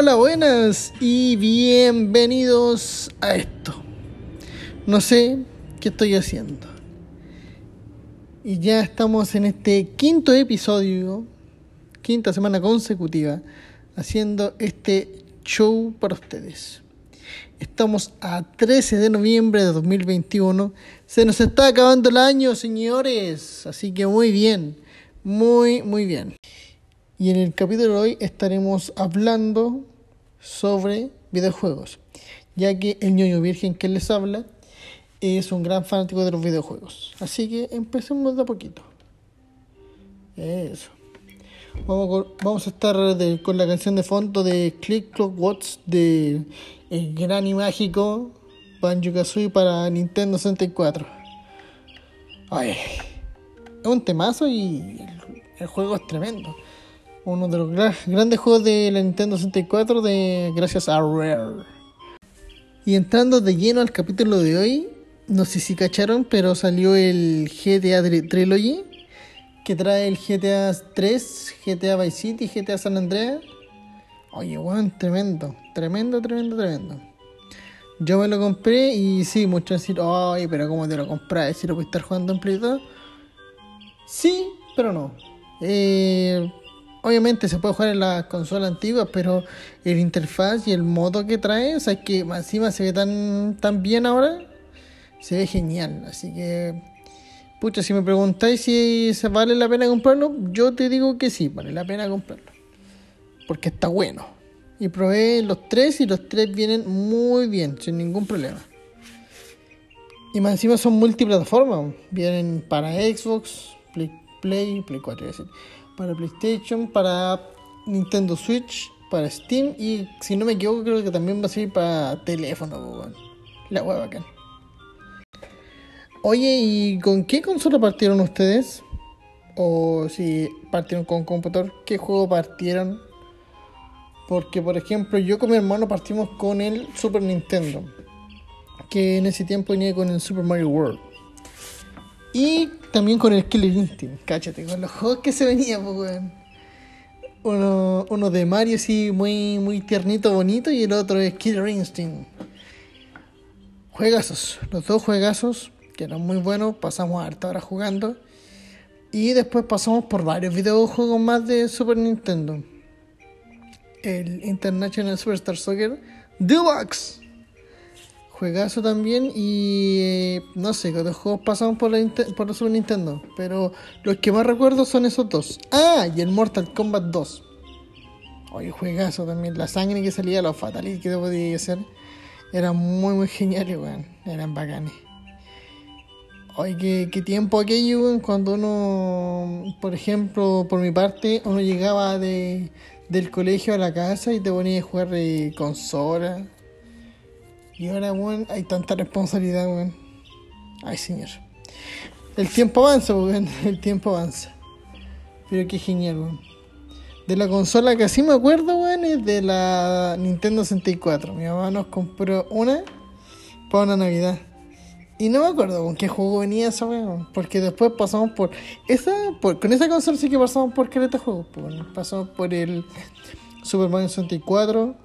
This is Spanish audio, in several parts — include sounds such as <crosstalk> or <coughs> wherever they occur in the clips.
Hola, buenas y bienvenidos a esto. No sé qué estoy haciendo. Y ya estamos en este quinto episodio, quinta semana consecutiva, haciendo este show para ustedes. Estamos a 13 de noviembre de 2021. Se nos está acabando el año, señores. Así que muy bien, muy, muy bien. Y en el capítulo de hoy estaremos hablando sobre videojuegos, ya que el ñoño virgen que les habla es un gran fanático de los videojuegos. Así que empecemos de a poquito. Eso. Vamos, a estar con la canción de fondo de Click Clock Watch de el gran y mágico Banjo Kazooie para Nintendo 64. Ay, es un temazo y el, juego es tremendo. Uno de los grandes juegos de la Nintendo 64 de gracias a Rare. Y entrando de lleno al capítulo de hoy, no sé si cacharon, pero salió el GTA Trilogy que trae el GTA 3, GTA Vice City, GTA San Andreas. Oye, weón, tremendo, tremendo, tremendo, tremendo. Yo me lo compré y sí, muchos decir, ay, pero ¿cómo te lo compras? Si lo puedes estar jugando en Play 2. Sí, pero no. Eh, obviamente se puede jugar en las consolas antiguas, pero el interfaz y el modo que trae, o sea, que encima se ve tan, tan bien ahora, se ve genial. Así que Pucha, si me preguntáis si vale la pena comprarlo, yo te digo que sí, vale la pena comprarlo. Porque está bueno. Y probé los tres y los tres vienen muy bien, sin ningún problema. Y más encima son multiplataformas. Vienen para Xbox, Play, Play, Play 4, decir, para PlayStation, para Nintendo Switch, para Steam y si no me equivoco creo que también va a ser para teléfono. La hueva acá. Oye, ¿y con qué consola partieron ustedes? O si partieron con computador, ¿qué juego partieron? Porque, por ejemplo, yo con mi hermano partimos con el Super Nintendo. Que en ese tiempo venía con el Super Mario World. Y también con el Killer Instinct, cáchate, con los juegos que se venían, pues, uno, uno de Mario, sí, muy, muy tiernito, bonito, y el otro es Killer Instinct. Juegazos, los dos juegazos que eran muy buenos, pasamos harta hora jugando. Y después pasamos por varios videojuegos más de Super Nintendo. El International Superstar Soccer Deluxe. Juegazo también y eh, no sé qué otros juegos pasamos por la, por Super Nintendo. Pero los que más recuerdo son esos dos. Ah, y el Mortal Kombat 2. Oye, juegazo también. La sangre que salía, los fatalities que podía hacer. Eran muy, muy geniales, weón. Eran bacanes. Ay, qué, tiempo aquello, cuando uno, por ejemplo, por mi parte, uno llegaba de, del colegio a la casa y te ponía a jugar de consola. Y ahora, weón, hay tanta responsabilidad, weón. Ay, señor. El tiempo avanza, weón. <laughs> El tiempo avanza. Pero qué genial, weón. De la consola que así me acuerdo, weón, es de la Nintendo 64. Mi mamá nos compró una para una Navidad. Y no me acuerdo con qué juego venía esa weón. Porque después pasamos por. esa Con esa consola sí que pasamos por este juego. Pues, pasamos por el Super Mario 64.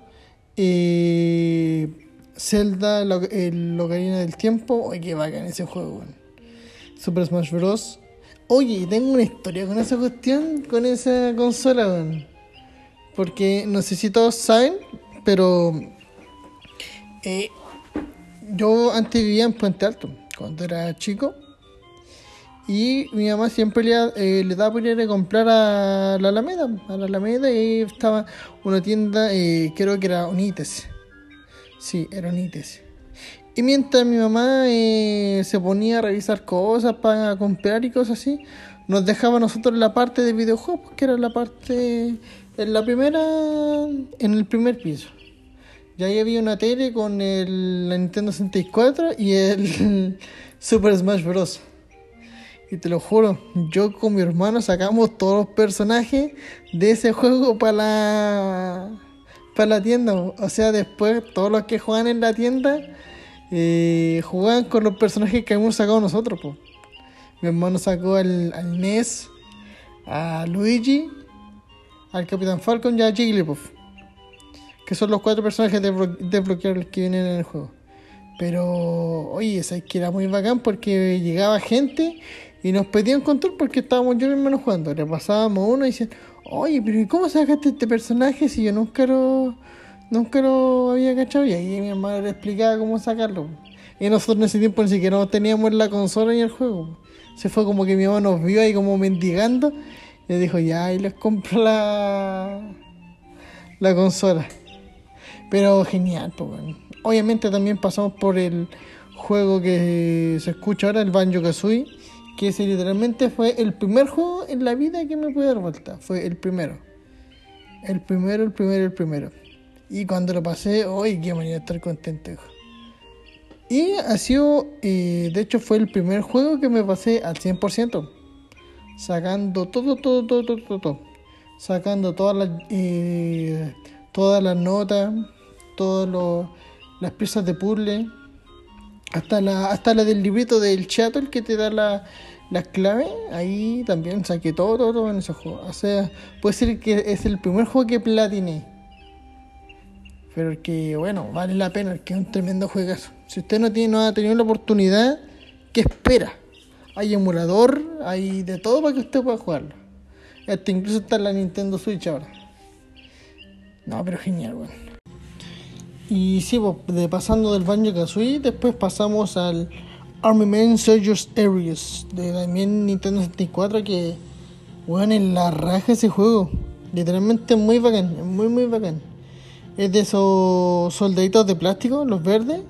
Eh, Zelda, el Locarina del Tiempo. Oye, qué bacán ese juego, weón. Super Smash Bros. Oye, tengo una historia con esa cuestión, con esa consola. Porque no sé si todos saben, pero. Eh, yo antes vivía en Puente Alto, cuando era chico. Y mi mamá siempre le, eh, daba por ir a comprar a la Alameda. A la Alameda y estaba una tienda, eh, creo que era Unites. Sí, era Unites. Y mientras mi mamá eh, se ponía a revisar cosas para comprar y cosas así, nos dejaba nosotros la parte de videojuegos, que era la parte, en la primera, en el primer piso. Y ahí había una tele con el, la Nintendo 64 y el <laughs> Super Smash Bros. Y te lo juro, yo con mi hermano sacamos todos los personajes de ese juego para la, para la tienda. O sea, después todos los que juegan en la tienda eh, jugaban con los personajes que hemos sacado nosotros. Mi hermano sacó al, al NES, a Luigi, al Capitán Falcon y a Jigglypuff que son los cuatro personajes desbloqueables que vienen en el juego. Pero, oye, es que era muy bacán porque llegaba gente y nos pedían control porque estábamos yo y mi hermano jugando. Le pasábamos uno y decían, oye, pero ¿y cómo sacaste este personaje si yo nunca lo, nunca lo había cachado? Y ahí mi hermano le explicaba cómo sacarlo. Y nosotros en ese tiempo ni siquiera teníamos la consola ni el juego. Se fue como que mi mamá nos vio ahí como mendigando y dijo, ya, ahí les compro la, la consola. Pero genial, pues. Obviamente también pasamos por el juego que se escucha ahora, el Banjo Kazooie, que ese literalmente fue el primer juego en la vida que me pude dar vuelta. Fue el primero. El primero, el primero, el primero. Y cuando lo pasé, hoy qué manera de estar contento. Y ha sido, eh, de hecho fue el primer juego que me pasé al 100%. Sacando todo, todo, todo, todo, todo. Sacando todas las, eh, todas las notas, todas las piezas de puzzle, hasta la, hasta la del librito del el que te da la, las claves, ahí también saqué todo, todo, en ese juego. O sea, puede ser que es el primer juego que platiné. Pero que, bueno, vale la pena, que es un tremendo juegazo. Si usted no, tiene, no ha tenido la oportunidad, ¿qué espera? Hay emulador, hay de todo para que usted pueda jugarlo. Este incluso está la Nintendo Switch ahora. No, pero genial, bueno. Y sí, pues, de pasando del Banjo Kazooie, después pasamos al Army Man Soldiers Areas de también Nintendo 64 que, bueno, en la raja ese juego. Literalmente muy bacán, muy muy bacán. Es de esos soldaditos de plástico, los verdes,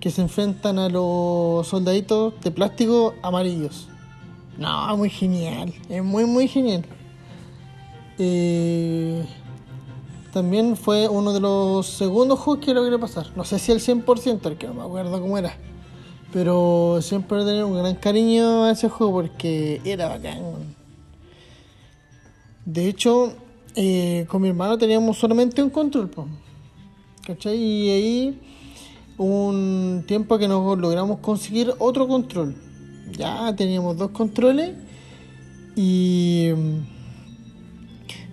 que se enfrentan a los soldaditos de plástico amarillos. No, muy genial, es muy muy genial. Eh, también fue uno de los segundos juegos que logré pasar. No sé si el 100%, que no me acuerdo cómo era. Pero siempre tenido un gran cariño a ese juego porque era bacán. De hecho, eh, con mi hermano teníamos solamente un control. ¿Cachai? Y ahí un tiempo que nos logramos conseguir otro control. Ya teníamos dos controles y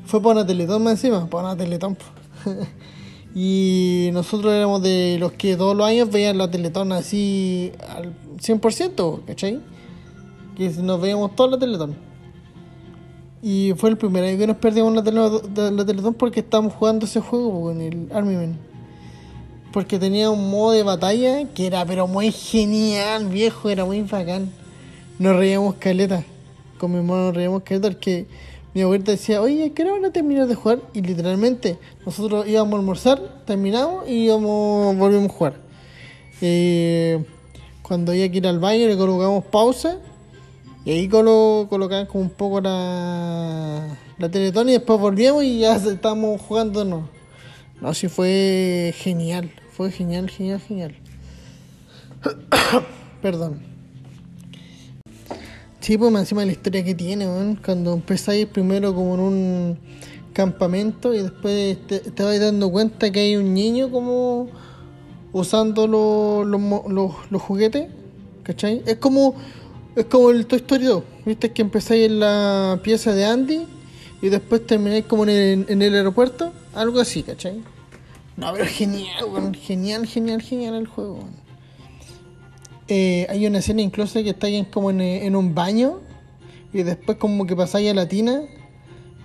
fue para una teletón más encima, para una teletón. <laughs> y nosotros éramos de los que todos los años veían la teletón así al 100%, ¿cachai? Que nos veíamos toda la teletón. Y fue el primer año que nos perdimos la, la teletón porque estábamos jugando ese juego con el Army Man. Porque tenía un modo de batalla que era pero muy genial, viejo, era muy bacán. Nos reíamos caleta. Con mi hermano nos reíamos caleta porque mi abuelita decía, oye, ¿qué hora van a terminar de jugar? Y literalmente, nosotros íbamos a almorzar, terminamos y íbamos, volvimos a jugar. Eh, cuando había que ir al baño le colocamos pausa y ahí colo, colocamos como un poco la, la teletón y después volvíamos y ya estábamos jugando. No, no, sí fue genial, fue genial, genial, genial. <coughs> Perdón. Sí, pues encima de la historia que tiene, cuando empezáis primero como en un campamento y después te, te dando cuenta que hay un niño como usando los, los, los, juguetes, ¿cachai? Es como, es como el Toy Story 2, ¿viste? Que empezáis en la pieza de Andy y después termináis como en el, en el aeropuerto, algo así, ¿cachai? No, pero genial, genial, genial, genial el juego. Eh, hay una escena incluso que está como en, un baño y después como que pasáis a la tina.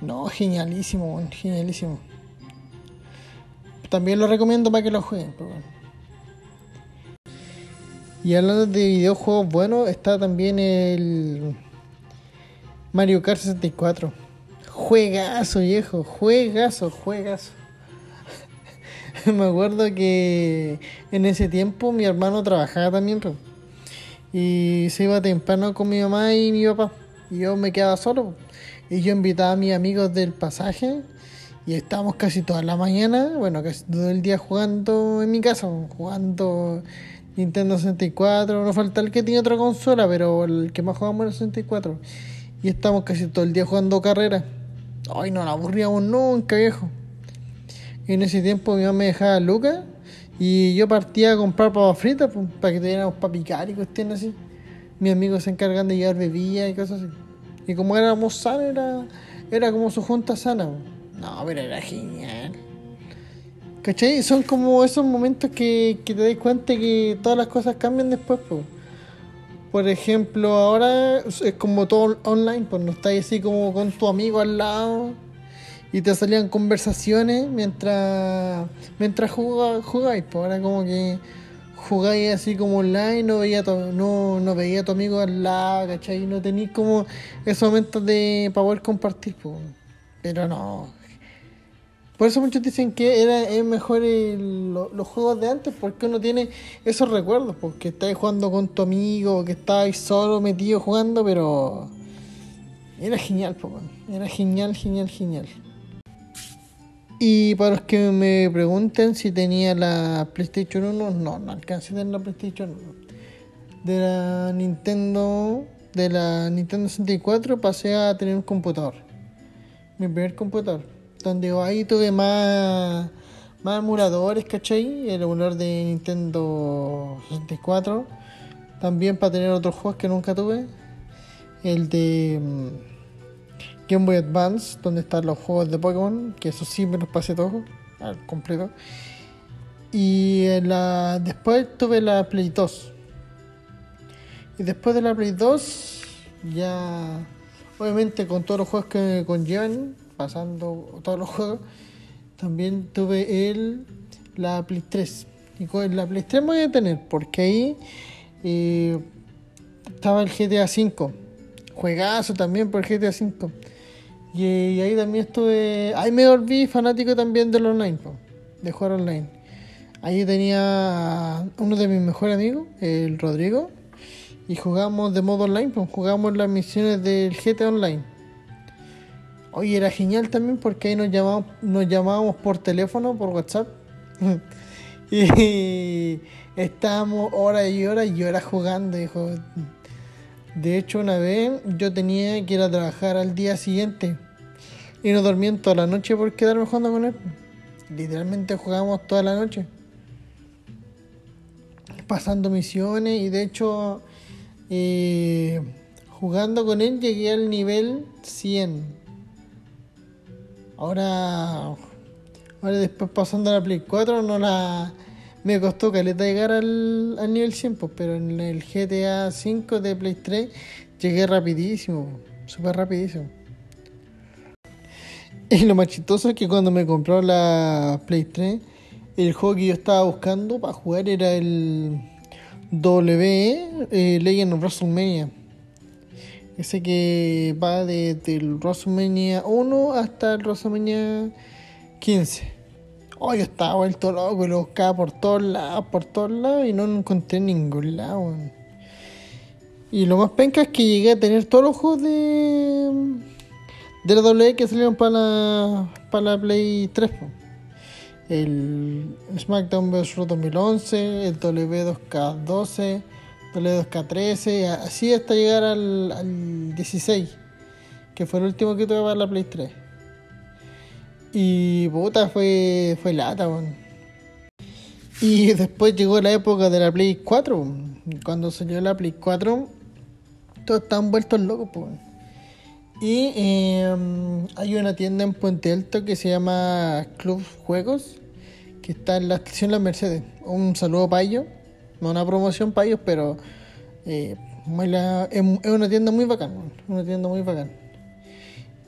No, genialísimo, genialísimo. También lo recomiendo para que lo jueguen. Y hablando de videojuegos buenos, está también el Mario Kart 64. Juegazo, viejo, juegazo, juegazo. <laughs> Me acuerdo que en ese tiempo mi hermano trabajaba también. Y se iba temprano con mi mamá y mi papá. Y yo me quedaba solo. Y yo invitaba a mis amigos del pasaje. Y estábamos casi toda la mañana, bueno, casi todo el día jugando en mi casa, jugando Nintendo 64. No falta el que tiene otra consola, pero el que más jugamos era el 64. Y estamos casi todo el día jugando carreras. Ay, no la aburríamos nunca, viejo. Y en ese tiempo mi mamá me dejaba Lucas y yo partía a comprar papas fritas pues, para que tuviéramos para picar y cuestiones así. Mis amigos se encargan de llevar bebidas y cosas así. Y como éramos sanos, era, era como su junta sana. Pues. No, pero era genial. ¿Cachai? Son como esos momentos que, te das cuenta que todas las cosas cambian después, pues. Por ejemplo, ahora es como todo online, pues no estás así como con tu amigo al lado y te salían conversaciones mientras mientras jugáis, pues ahora como que jugáis así como online, no veía no, no veía a tu amigo al lado, ¿cachai? No tenéis como esos momentos de para poder compartir, pues. Pero no, por eso muchos dicen que era, es mejor los juegos de antes porque uno tiene esos recuerdos, porque estáis jugando con tu amigo, que estáis solo metido jugando, pero era genial, era genial, genial, genial. Y para los que me pregunten si tenía la PlayStation 1, no, no alcancé a tener la PlayStation 1. De la Nintendo, de la Nintendo 64 pasé a tener un computador. Mi primer computador donde ahí tuve más, más emuladores, ¿cachai? El emulador de Nintendo 64. También para tener otros juegos que nunca tuve. El de mm, Game Boy Advance, donde están los juegos de Pokémon, que eso sí me los pasé todos, al completo. Y la, después tuve la Play 2. Y después de la Play 2, ya obviamente con todos los juegos que conllevan, pasando todos los juegos, también tuve el, la Play 3. Y con la Play 3 me voy a tener, porque ahí eh, estaba el GTA V. Juegazo también por el GTA V. Y, ahí también estuve. Ahí me volví fanático también del online, de jugar online. Ahí tenía uno de mis mejores amigos, el Rodrigo, y jugamos de modo online, jugamos las misiones del GTA Online. Oye, era genial también porque ahí nos llamábamos, nos llamábamos por teléfono, por WhatsApp. <laughs> y estábamos horas y horas y horas jugando, hijo. De hecho, una vez yo tenía que ir a trabajar al día siguiente y no dormía toda la noche por quedarme jugando con él. Literalmente jugábamos toda la noche. Pasando misiones y de hecho, eh, jugando con él llegué al nivel 100 Ahora, ahora después pasando a la Play 4 no la me costó caleta llegar al, al nivel 100, pues, pero en el GTA 5 de Play 3 llegué rapidísimo, súper rapidísimo. <laughs> Y lo más chistoso es que cuando me compró la Play 3, el juego que yo estaba buscando para jugar era el W eh, Legend of WrestleMania. Ese que va desde el WrestleMania 1 hasta el WrestleMania 15. Oh, yo estaba vuelto loco y lo buscaba por todos lados, por todos lados y no encontré en ningún lado. Y lo más penca es que llegué a tener todos los juegos de, de la WWE que salieron para la, para la Play 3. El SmackDown vs. 2011, el W2K12 W2K13, así hasta llegar al 16, que fue el último que tuve para la Play 3. Y puta, fue, fue lata, Y después llegó la época de la Play 4. Cuando salió la Play 4, todos estaban vueltos locos, pues. Y em, hay una tienda en Puente Alto que se llama Club Juegos, que está en la estación La Mercedes. Un saludo para ellos no una promoción para ellos, pero eh, es, una tienda muy bacán, una tienda muy bacán.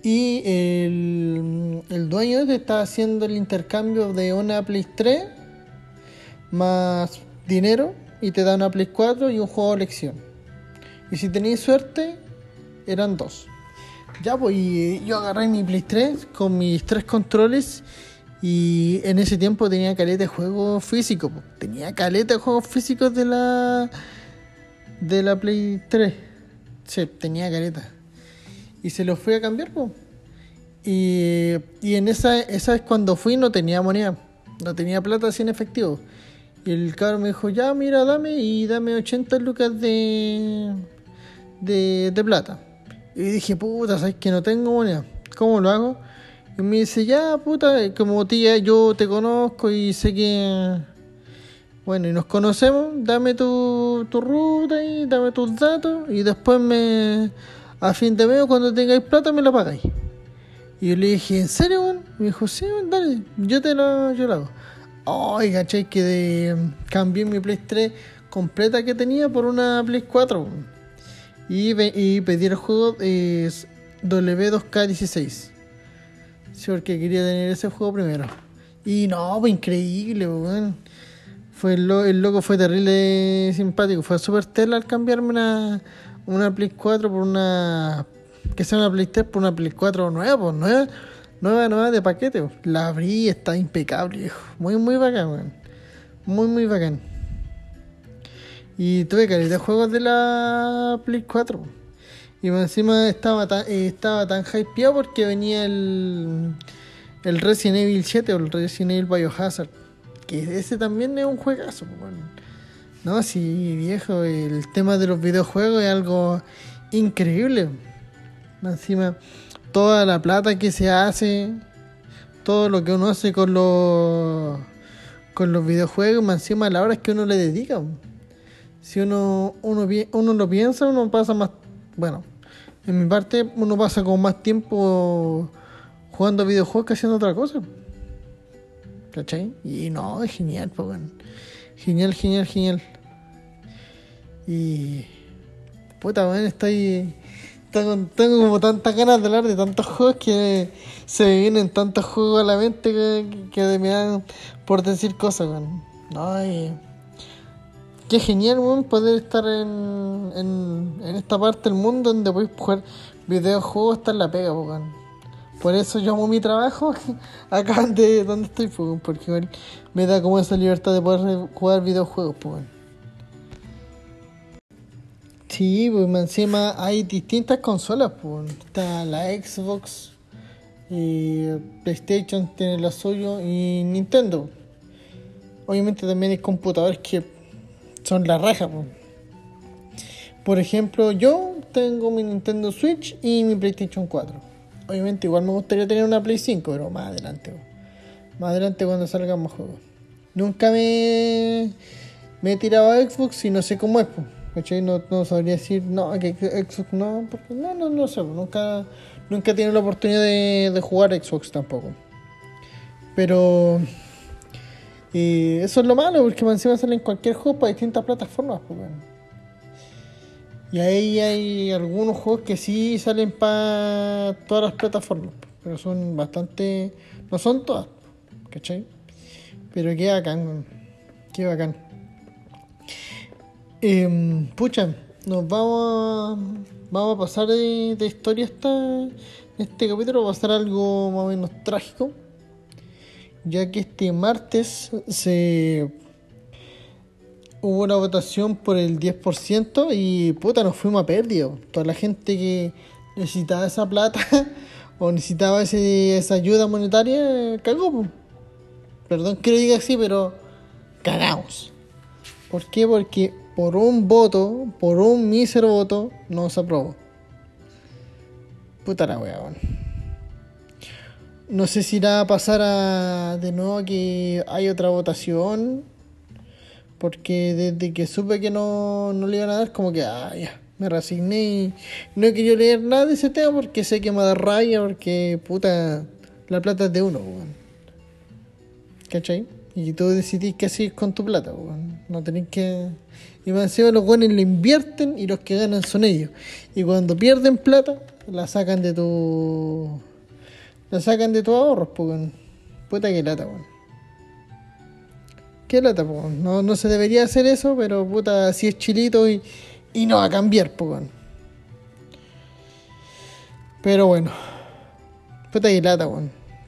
Y el, el dueño te está haciendo el intercambio de una Play 3 más dinero y te da una Play 4 y un juego de elección. Y si tenéis suerte, eran dos. Ya, pues yo agarré mi Play 3 con mis tres controles y en ese tiempo tenía caleta de juegos físicos. Tenía caleta de juegos físicos de la de la Play 3. Sí, tenía caleta. Y se los fui a cambiar. Y, y, en esa, esa vez cuando fui no tenía moneda. No tenía plata así en efectivo. Y el cabrón me dijo, ya mira, dame y dame 80 lucas de, de, de plata. Y dije, puta, sabes que no tengo moneda. ¿Cómo lo hago? Y me dice, ya, puta, como tía, yo te conozco y sé que... Bueno, y nos conocemos, dame tu, tu ruta y dame tus datos y después me... A fin de mes, cuando tengáis plata, me la pagáis. Y yo le dije, ¿en serio, man? Me dijo, sí, dale, yo te lo, yo lo hago. Ay, ¿cachai? Que de, cambié mi Play 3 completa que tenía por una Play 4. Y, pedí el juego es W2K16. Sí, porque quería tener ese juego primero. Y no, fue increíble, weón. Fue el, el, loco fue terrible simpático. Fue súper tela al cambiarme una, una Play 4 por una. Que sea una Play 3 por una Play 4 nueva, pues, nueva, nueva, nueva de paquete. Pues. La abrí está impecable, viejo. Muy, muy bacán, weón. Muy, muy bacán. Y tuve calidad de juegos de la Play 4. Y encima estaba tan, eh, estaba tan hypeado porque venía el, el Resident Evil 7 o el Resident Evil Biohazard. Que ese también es un juegazo. Bueno. No, sí, viejo, el tema de los videojuegos es algo increíble. Encima, toda la plata que se hace, todo lo que uno hace con los, con los videojuegos, encima la hora es que uno le dedica. Si uno, uno, uno lo piensa, uno pasa más. Bueno, en mi parte, uno pasa con más tiempo jugando videojuegos que haciendo otra cosa. ¿Cachai? Y no, es genial, pues. Genial, genial, genial. Y. Puta, bueno, estoy. Tengo, tengo como tantas ganas de hablar de tantos juegos que se me vienen tantos juegos a la mente que, que me dan por decir cosas, weón. No, y Qué genial, weón, poder estar en, en, esta parte del mundo donde podéis jugar videojuegos, estar en la pega, weón. Por eso yo amo mi trabajo <laughs> acá de donde estoy, weón, porque me da como esa libertad de poder jugar videojuegos, weón. Sí, pues encima hay distintas consolas, pues. Está la Xbox, y PlayStation tiene la suyo y Nintendo. Obviamente también hay computadores que son la raja. Por ejemplo, yo tengo mi Nintendo Switch y mi PlayStation 4. Obviamente igual me gustaría tener una Play 5, pero más adelante. Más adelante cuando salgan más juegos. Nunca me, me he tirado a Xbox y no sé cómo es. No, no sabría decir, no, Xbox no, porque no, no, no sé. Nunca, nunca he tenido la oportunidad de, de jugar Xbox tampoco. Pero y eso es lo malo, porque encima salen cualquier juego para distintas plataformas. Y ahí hay algunos juegos que sí salen para todas las plataformas, pero son bastante. No son todas, ¿cachai? Pero qué bacán, qué bacán. Eh, pucha, nos vamos a, vamos a pasar de, historia en este capítulo, va a ser algo más o menos trágico ya que este martes se hubo una votación por el 10% y puta, nos fuimos a pérdida. Toda la gente que necesitaba esa plata <laughs> o necesitaba ese, esa ayuda monetaria, cagó. Perdón que lo diga así, pero cagamos. ¿Por qué? Porque por un voto, por un mísero voto, no se aprobó. Puta la wea, no sé si irá a pasar a, de nuevo que hay otra votación. Porque desde que supe que no, no le iban a dar, como que, ah, ya, me resigné y no he querido leer nada de ese tema porque sé que me da raya, porque, puta, la plata es de uno, weón. ¿Cachai? Y tú decidís qué haces con tu plata, weón. No tenés que... Y más encima los buenos lo invierten y los que ganan son ellos. Y cuando pierden plata, la sacan de tu la sacan de tus ahorros, pues, Puta que lata, weón. Qué lata. No, no se debería hacer eso, pero puta, así es chilito y, y no va a cambiar, pues, Pero bueno. Puta que lata.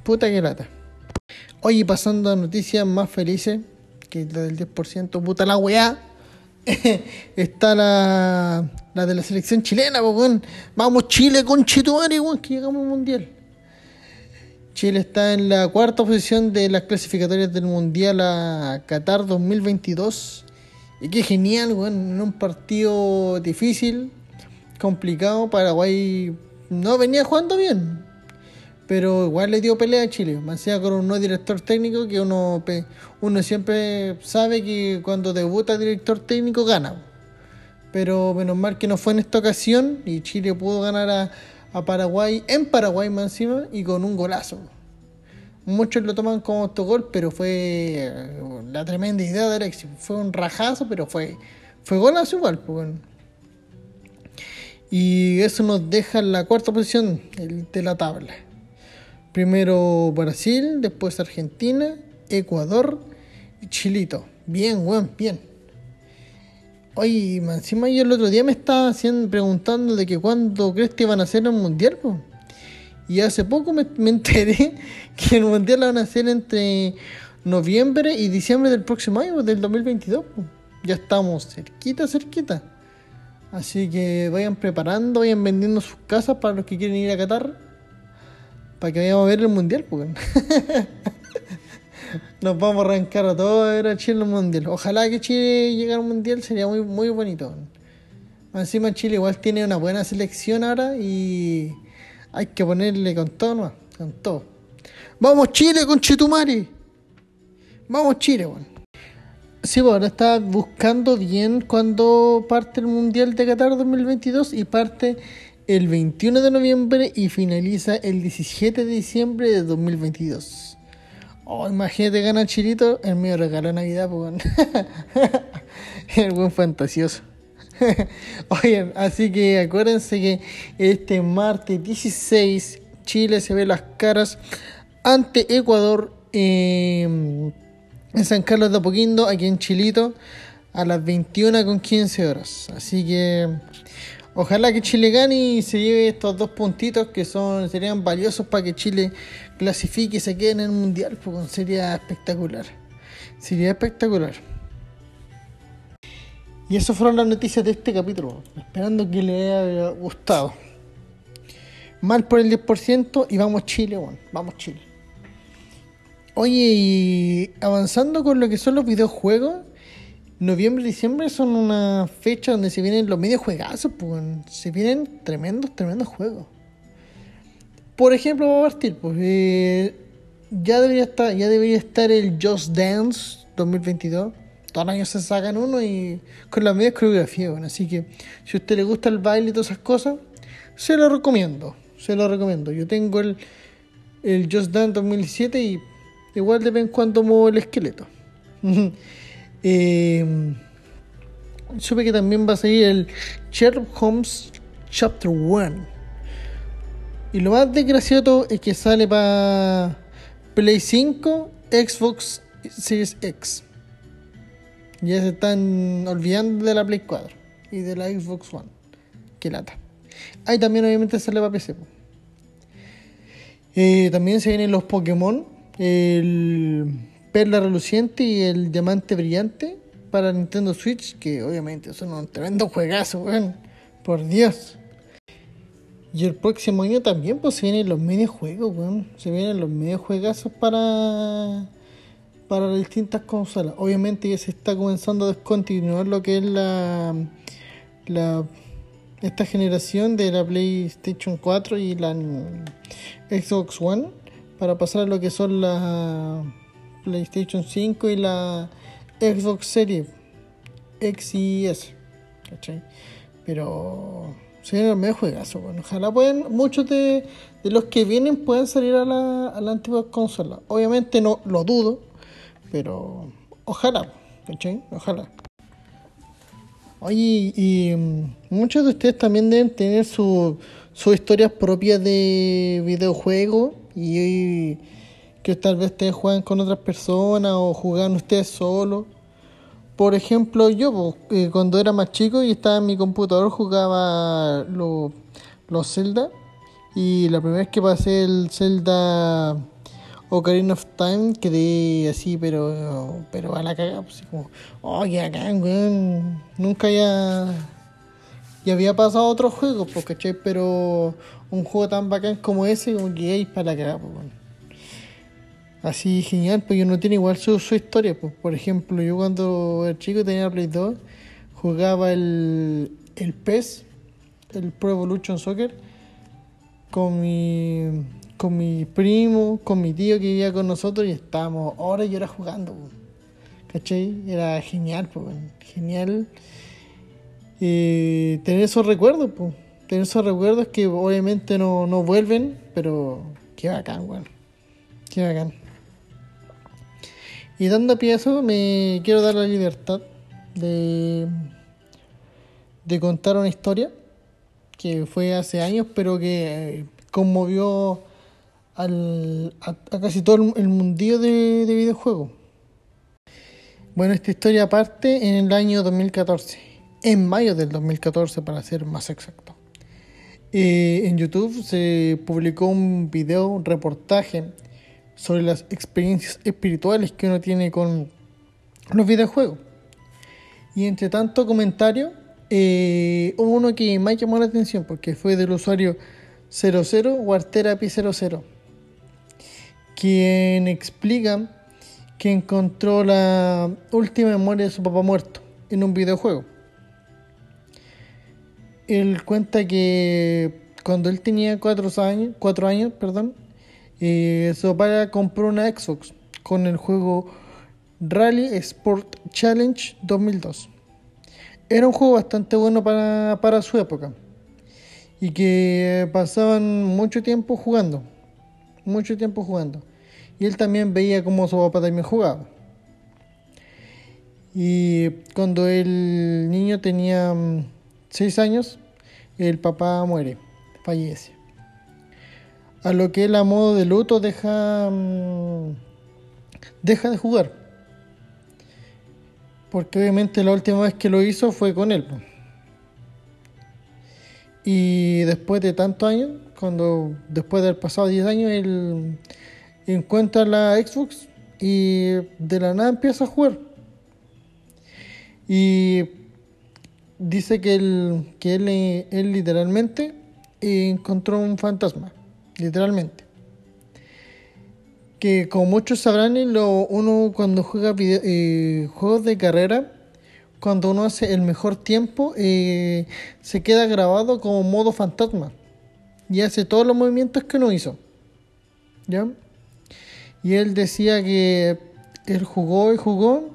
Puta que lata. Oye, pasando a noticias más felices que la del 10%, puta la weá. <laughs> está la, la de la selección chilena, pues, Vamos Chile con Chetumare, que llegamos al mundial. Chile está en la cuarta posición de las clasificatorias del Mundial a Qatar 2022. Y qué genial, bueno, en un partido difícil, complicado. Paraguay no venía jugando bien, pero igual le dio pelea a Chile. Más sea con un nuevo director técnico que uno, uno siempre sabe que cuando debuta director técnico gana. Pero menos mal que no fue en esta ocasión y Chile pudo ganar a a Paraguay, en Paraguay más encima, y con un golazo. Muchos lo toman como autogol, pero fue eh, la tremenda idea de Alexis. Fue un rajazo, pero fue, fue golazo igual. Pues, y eso nos deja en la cuarta posición de la tabla. Primero Brasil, después Argentina, Ecuador y Chilito. Bien, weón, bien. Oye, encima yo el otro día me estaba haciendo, preguntando de que cuándo crees que van a hacer el mundial, pues. Y hace poco me, enteré <laughs> que el mundial lo van a hacer entre noviembre y diciembre del próximo año, del 2022. Ya estamos cerquita, cerquita. Así que vayan preparando, vayan vendiendo sus casas para los que quieren ir a Qatar. Para que vayamos a ver el mundial, pues. <laughs> Nos vamos a arrancar a todos a a Chile en el mundial. Ojalá que Chile llegue al mundial, sería muy, muy bonito. Encima Chile igual tiene una buena selección ahora y hay que ponerle con todo, ¿no? con todo. Vamos Chile con Chetumari. Vamos Chile, bueno. Sí, bueno, ahora está buscando bien cuando parte el Mundial de Qatar 2022 y parte el 21 de noviembre y finaliza el 17 de diciembre de 2022. Oh, imagínate gana Chilito, el mío regalo de Navidad, pues. <laughs> el buen fantasioso. <laughs> Oigan, así que acuérdense que este martes 16 Chile se ve las caras ante Ecuador en San Carlos de Apoquindo, aquí en Chilito, a las 21 con 15 horas. Así que ojalá que Chile gane y se lleve estos dos puntitos que son serían valiosos para que Chile clasifique y se quede en el mundial, pues sería espectacular. Sería espectacular. Y eso fueron las noticias de este capítulo. Esperando que les haya gustado. Mal por el 10% y vamos Chile, bueno, vamos Chile. Oye, y avanzando con lo que son los videojuegos, noviembre y diciembre son una fecha donde se vienen los medios juegazos, pues, se vienen tremendos, tremendos juegos. Por ejemplo, vamos a partir, pues eh, ya debería estar, ya debería estar el Just Dance 2022 todos los años se sacan uno y con la media coreografía. Bueno, así que si a usted le gusta el baile y todas esas cosas, se lo recomiendo. Se lo recomiendo. Yo tengo el, el Just Dance 2007 y igual de vez en cuando muevo el esqueleto. <laughs> eh, supe que también va a salir el Sherlock Holmes Chapter 1. Y lo más desgraciado es que sale para Play 5, Xbox Series X. Ya se están olvidando de la Play 4 y de la Xbox One. Qué lata. Ahí también obviamente sale para PC. Eh, también se vienen los Pokémon. El Perla Reluciente y el Diamante Brillante para Nintendo Switch. Que obviamente son un tremendo juegazo, weón. Por Dios. Y el próximo año también pues se vienen los medios juegos, weón. Se vienen los medios juegazos para para las distintas consolas. Obviamente ya se está comenzando a descontinuar lo que es la, la esta generación de la PlayStation 4 y la Xbox One para pasar a lo que son la PlayStation 5 y la Xbox Series X y S. Pero se me juegazo. Bueno, ojalá puedan, muchos de, los que vienen puedan salir a la, antigua consola. Obviamente no lo dudo pero ojalá, ¿cachai? Ojalá. Oye, y muchos de ustedes también deben tener sus historias propias de videojuegos y, que tal vez ustedes juegan con otras personas o juegan ustedes solos. Por ejemplo, yo eh, cuando era más chico y estaba en mi computador jugaba los Zelda y la primera vez que pasé el Zelda Ocarina of Time quedé así, pero pero a la cagada, pues, como, oh, qué weón. Nunca ya, ya había pasado otro juego, pues, ¿cachai? Pero un juego tan bacán como ese, como que para la cagada, pues. Así genial, pues yo no tiene igual su, su historia, pues. Por ejemplo, yo cuando era chico tenía Play 2, jugaba el, el PES, el Pro Evolution Soccer, con mi con mi primo, con mi tío que vivía con nosotros y estábamos horas y horas jugando. ¿Cachai? Era genial, pues, genial eh, tener esos recuerdos, pues. Tener esos recuerdos que obviamente no, no vuelven, pero qué bacán, bueno. Qué bacán. Y dando pie a eso, me quiero dar la libertad de, contar una historia que fue hace años, pero que eh, conmovió al, a, casi todo el mundillo de, de videojuegos. Bueno, esta historia parte en el año 2014, en mayo del 2014 para ser más exacto. Eh, en YouTube se publicó un video, un reportaje sobre las experiencias espirituales que uno tiene con los videojuegos. Y entre tanto comentario, eh, hubo uno que me llamó la atención porque fue del usuario 00 Wartherapy00, quien explica que encontró la última memoria de su papá muerto en un videojuego. Él cuenta que cuando él tenía 4 años, cuatro años perdón, eh, su papá compró una Xbox con el juego Rally Sport Challenge 2002. Era un juego bastante bueno para, para su época y que pasaban mucho tiempo jugando, mucho tiempo jugando. Y él también veía cómo su papá también jugaba. Y cuando el niño tenía 6 mm, años, el papá muere, fallece a lo que él a modo de luto deja, mm, deja de jugar. Porque obviamente la última vez que lo hizo fue con él. Y después de tantos años, cuando después de haber pasado 10 años, él encuentra la Xbox y de la nada empieza a jugar. Y dice que él, que él, él literalmente encontró un fantasma literalmente. Que como muchos sabrán, uno cuando juega eh, juegos de carrera, cuando uno hace el mejor tiempo, eh, se queda grabado como modo fantasma. Y hace todos los movimientos que uno hizo. ¿Ya? Y él decía que él jugó y jugó.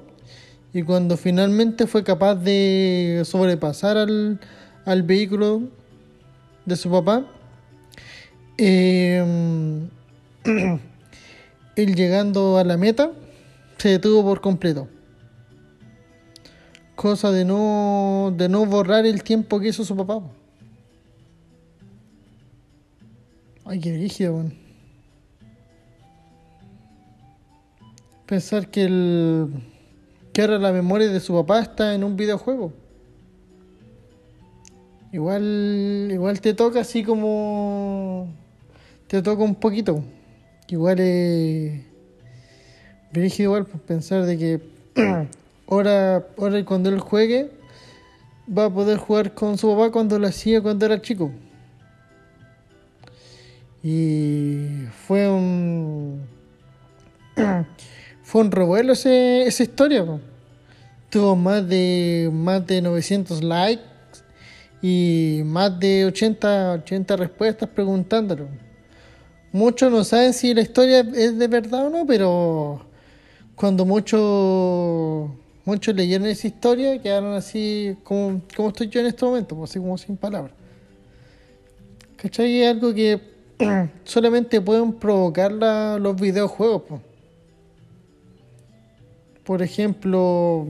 Y cuando finalmente fue capaz de sobrepasar al, al vehículo de su papá, eh, <clears throat> él llegando a la meta se detuvo por completo. Cosa de no, de no borrar el tiempo que hizo su papá. Ay, qué rígido, Pensar que el que ahora la memoria de su papá está en un videojuego. Igual, igual te toca así como te toca un poquito. Igual es. Dirige igual por pensar de que <clears throat> ahora, ahora cuando él juegue va a poder jugar con su papá cuando lo hacía cuando era chico. Y fue un. <clears throat> fue un revuelo ese, esa historia. Tuvo más de, más de 900 likes y más de 80, 80 respuestas preguntándolo. Muchos no saben si la historia es de verdad o no, pero cuando muchos muchos leyeron esa historia quedaron así como, como estoy yo en este momento, pues, así como sin palabras. ¿Cachai? Es algo que <clears throat> solamente pueden provocar los videojuegos. Por ejemplo,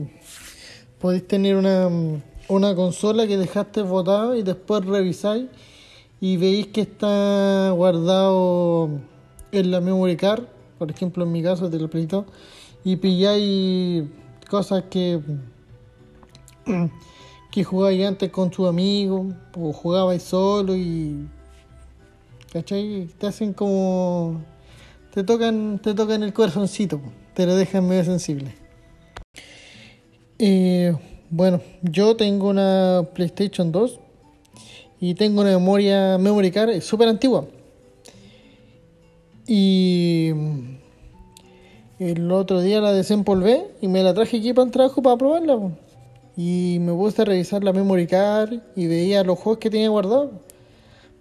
podéis tener una, una consola que dejaste botada y después revisáis y veis que está guardado en la memory card, por ejemplo en mi caso del pleito, y pilláis cosas que que antes con tu amigo o jugabais solo y ¿cachai? te hacen como te tocan te tocan el corazoncito te lo dejan medio sensible eh, bueno yo tengo una PlayStation 2 y tengo una memoria memory card súper antigua. Y el otro día la desempolvé y me la traje aquí para el trabajo para probarla. Y me puse a revisar la memory card y veía los juegos que tenía guardados.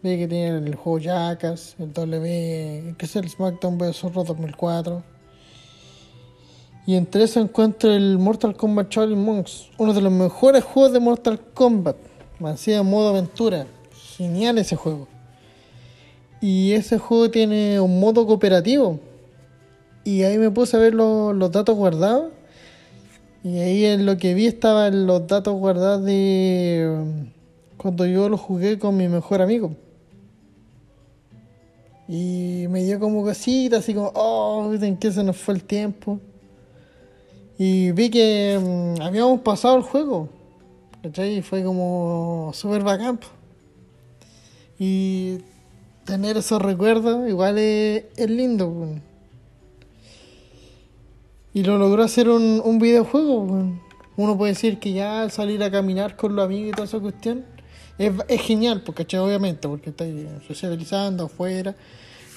Veía que tenía el juego Jackass, el W, que es el SmackDown vs. 2004. Y entre eso encuentro el Mortal Kombat Charlie Monks, uno de los mejores juegos de Mortal Kombat en modo aventura. Genial ese juego. Y ese juego tiene un modo cooperativo. Y ahí me puse a ver los datos guardados. Y ahí en lo que vi estaban los datos guardados de um, cuando yo lo jugué con mi mejor amigo. Y me dio como cosita, así como, oh, ¿en qué se nos fue el tiempo? Y vi que um, habíamos pasado el juego. Y fue como súper bacán. Y tener esos recuerdos igual es, lindo. Y lo logró hacer un, un videojuego. Uno puede decir que ya al salir a caminar con los amigos y toda esa cuestión es, es genial, porque obviamente, porque está socializando afuera.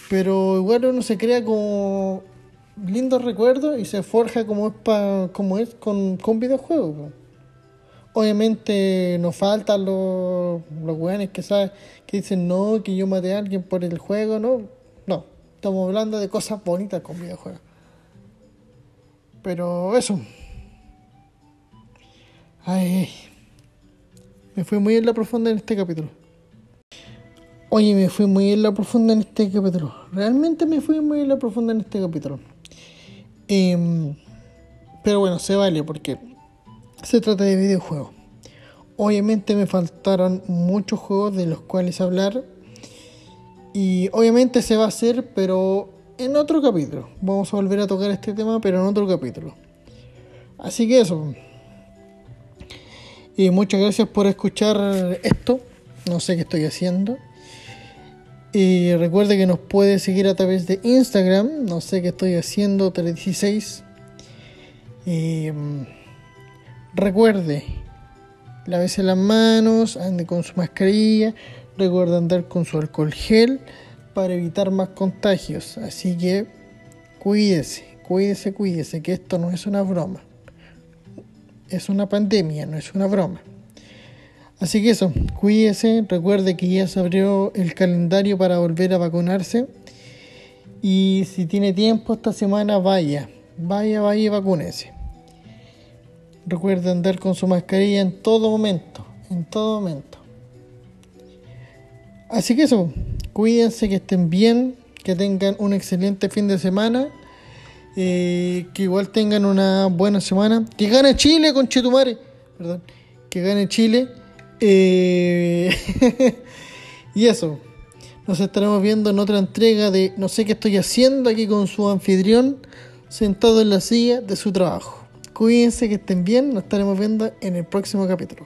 Pero igual uno se crea como lindos recuerdos y se forja como es, pa, como es con, con videojuegos. Obviamente nos faltan los, los weones que saben, que dicen no, que yo maté a alguien por el juego, no. No, estamos hablando de cosas bonitas con videojuegos. Pero eso. Ay, me fui muy en la profunda en este capítulo. Oye, me fui muy en la profunda en este capítulo. Realmente me fui muy en la profunda en este capítulo. Em, pero bueno, se vale porque se trata de videojuegos. Obviamente me faltaron muchos juegos de los cuales hablar. Y obviamente se va a hacer, pero en otro capítulo. Vamos a volver a tocar este tema, pero en otro capítulo. Así que eso. Y muchas gracias por escuchar esto. No sé qué estoy haciendo. Y recuerde que nos puede seguir a través de Instagram. No sé qué estoy haciendo. 316. Y. Recuerde, lávese las manos, ande con su mascarilla, recuerde andar con su alcohol gel para evitar más contagios. Así que cuídese, cuídese, cuídese, que esto no es una broma. Es una pandemia, no es una broma. Así que eso, cuídese, recuerde que ya se abrió el calendario para volver a vacunarse. Y si tiene tiempo esta semana, vaya, vaya, vaya y vacúnese. Recuerde andar con su mascarilla en todo momento, en todo momento. Así que eso, cuídense, que estén bien, que tengan un excelente fin de semana, eh, que igual tengan una buena semana. Que gane Chile, con Chetumare, perdón, que gane Chile. Eh, <laughs> y eso, nos estaremos viendo en otra entrega de No sé qué estoy haciendo aquí con su anfitrión, sentado en la silla de su trabajo. Cuídense que estén bien, nos estaremos viendo en el próximo capítulo.